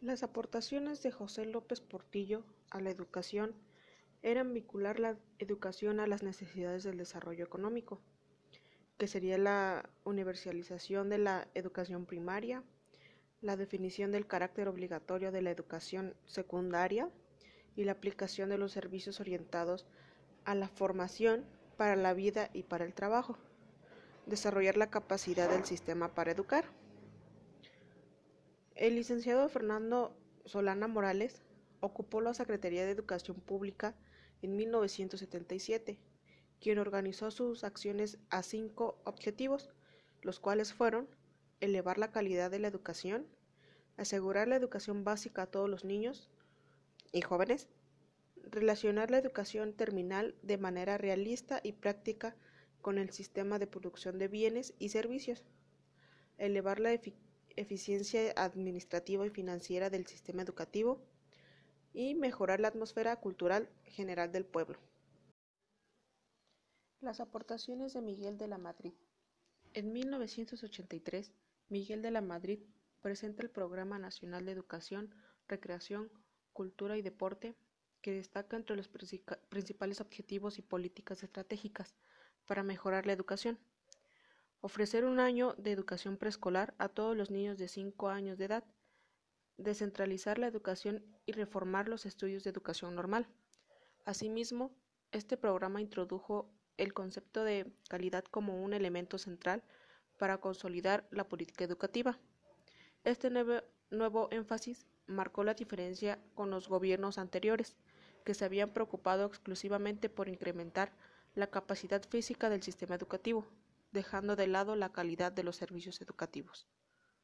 Las aportaciones de José López Portillo a la educación eran vincular la educación a las necesidades del desarrollo económico, que sería la universalización de la educación primaria, la definición del carácter obligatorio de la educación secundaria y la aplicación de los servicios orientados a la formación para la vida y para el trabajo, desarrollar la capacidad del sistema para educar. El licenciado Fernando Solana Morales ocupó la Secretaría de Educación Pública en 1977, quien organizó sus acciones a cinco objetivos, los cuales fueron elevar la calidad de la educación, asegurar la educación básica a todos los niños y jóvenes, relacionar la educación terminal de manera realista y práctica con el sistema de producción de bienes y servicios, elevar la eficiencia administrativa y financiera del sistema educativo y mejorar la atmósfera cultural general del pueblo. Las aportaciones de Miguel de la Madrid. En 1983, Miguel de la Madrid presenta el Programa Nacional de Educación, Recreación, Cultura y Deporte, que destaca entre los principales objetivos y políticas estratégicas para mejorar la educación. Ofrecer un año de educación preescolar a todos los niños de 5 años de edad. Descentralizar la educación y reformar los estudios de educación normal. Asimismo, este programa introdujo el concepto de calidad como un elemento central para consolidar la política educativa. Este nuevo, nuevo énfasis marcó la diferencia con los gobiernos anteriores, que se habían preocupado exclusivamente por incrementar la capacidad física del sistema educativo, dejando de lado la calidad de los servicios educativos.